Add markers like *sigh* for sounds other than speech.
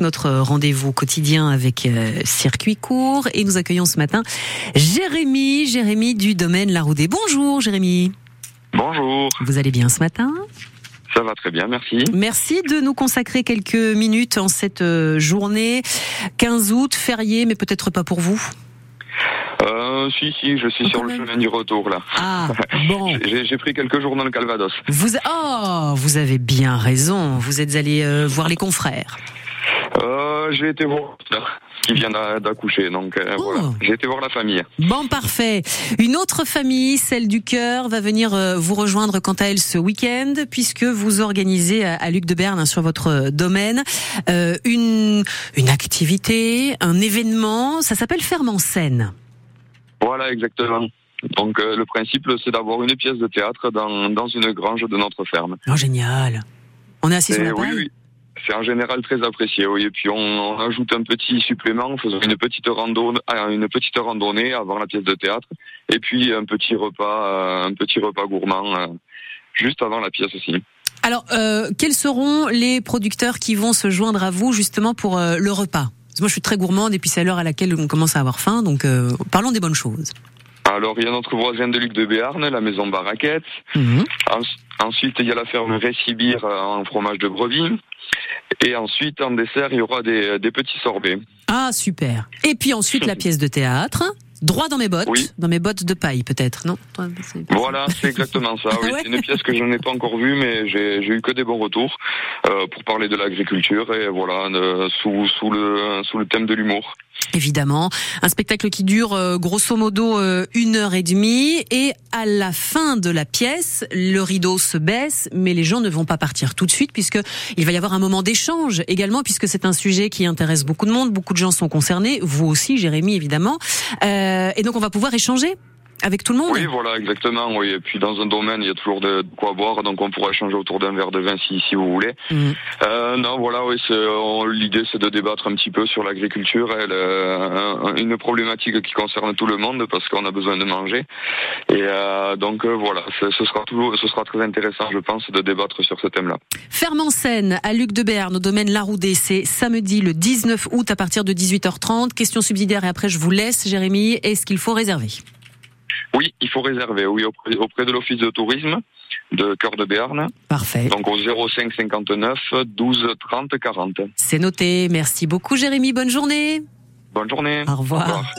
Notre rendez-vous quotidien avec euh, circuit court et nous accueillons ce matin Jérémy, Jérémy du domaine Laroudé. Bonjour Jérémy. Bonjour. Vous allez bien ce matin? Ça va très bien, merci. Merci de nous consacrer quelques minutes en cette euh, journée 15 août, férié, mais peut-être pas pour vous? Euh, si, si, je suis Oh, sur le même. chemin du retour là. Ah *laughs* bon. J'ai j'ai pris quelques jours dans le Calvados. Vous oh vous avez bien raison. Vous êtes allé euh, voir les confrères. Euh, j'ai été voir qui vient d'a- d'accoucher, donc euh, Oh. voilà. J'ai été voir la famille. Bon, parfait. Une autre famille, celle du cœur, va venir euh, vous rejoindre quant à elle ce week-end, puisque vous organisez à, à Luc de Berne, hein, sur votre euh, domaine, euh, une, une activité, un événement. Ça s'appelle Ferme en scène. Voilà, exactement. Donc euh, le principe, c'est d'avoir une pièce de théâtre dans, dans une grange de notre ferme. Oh, génial. On est assis sur Et la oui, oui. C'est en général très apprécié, oui. Et puis on, on ajoute un petit supplément, en faisant une petite randonnée, une petite randonnée avant la pièce de théâtre, et puis un petit repas, euh, un petit repas gourmand euh, juste avant la pièce aussi. Alors, euh, quels seront les producteurs qui vont se joindre à vous justement pour euh, le repas? Parce que Moi, je suis très gourmande et puis c'est à l'heure à laquelle on commence à avoir faim, donc euh, parlons des bonnes choses. Alors il y a notre voisin de Luc de Béarn, la maison Baraquette. Mhm. Ens- Ensuite, il y a la ferme Récibir en fromage de brebis. Et ensuite, en dessert, il y aura des, des petits sorbets. Ah, super. Et puis ensuite, la *laughs* pièce de théâtre. Droit dans mes bottes. Oui. Dans mes bottes de paille, peut-être, non Voilà, c'est exactement ça. *laughs* Oui, Ouais. c'est une pièce que je n'ai pas encore vue, mais j'ai eu que des bons retours euh, pour parler de l'agriculture et voilà, de- sous, sous, le, sous le thème de l'humour. Évidemment. Un spectacle qui dure euh, grosso modo euh, une heure et demie. Et à la fin de la pièce, le rideau se baisse, mais les gens ne vont pas partir tout de suite puisque il va y avoir un moment d'échange également puisque c'est un sujet qui intéresse beaucoup de monde. Beaucoup de gens sont concernés. Vous aussi, Jérémy, évidemment. Euh, et donc, on va pouvoir échanger avec tout le monde. Oui, voilà, exactement. Oui. Et puis dans un domaine, il y a toujours de, de quoi boire, donc on pourra échanger autour d'un verre de vin si, si vous voulez. Mhm. Euh, non, voilà, oui, l'idée c'est de débattre un petit peu sur l'agriculture, euh, un- une problématique qui concerne tout le monde parce qu'on a besoin de manger. Et euh, donc voilà, ce sera toujours, ce sera très intéressant, je pense, de débattre sur ce thème-là. Ferme en scène à Luc de Berne, au domaine Laroudé, c'est samedi le 19 août à partir de 18h30. Question subsidiaire et après je vous laisse, Jérémy. Est-ce qu'il faut réserver? Oui, il faut réserver, oui, auprès, auprès de l'office de tourisme de Cœur de Béarn, Parfait. donc au 05 59 12 30 40. C'est noté. Merci beaucoup, Jérémy. Bonne journée. Bonne journée. Au revoir.